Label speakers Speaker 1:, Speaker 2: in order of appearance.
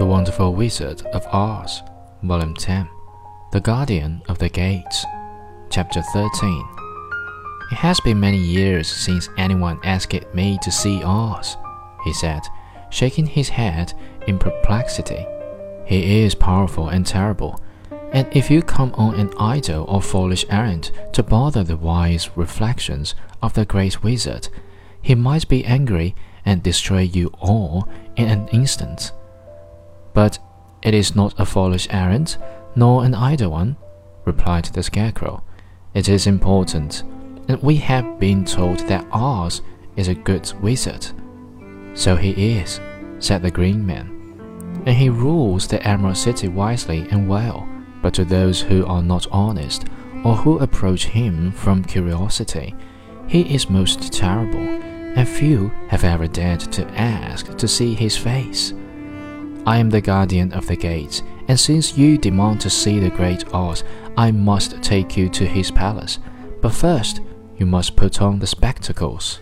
Speaker 1: Wonderful Wizard of Oz, Volume 10, The Guardian of the Gates, Chapter 13. It has been many years since anyone asked me to see Oz, he said, shaking his head in perplexity. He is powerful and terrible, and if you come on an idle or foolish errand to bother the wise reflections of the great wizard, he might be angry and destroy you all in an instant. But it is not a foolish errand, nor an idle one, replied the Scarecrow. It is important, and we have been told that Oz is a good wizard. So he is, said the Green Man, and he rules the Emerald City wisely and well. But to those who are not honest, or who approach him from curiosity, he is most terrible, and few have ever dared to ask to see his face. I am the guardian of the gates, and since you demand to see the great Oz, I must take you to his palace. But first, you must put on the spectacles.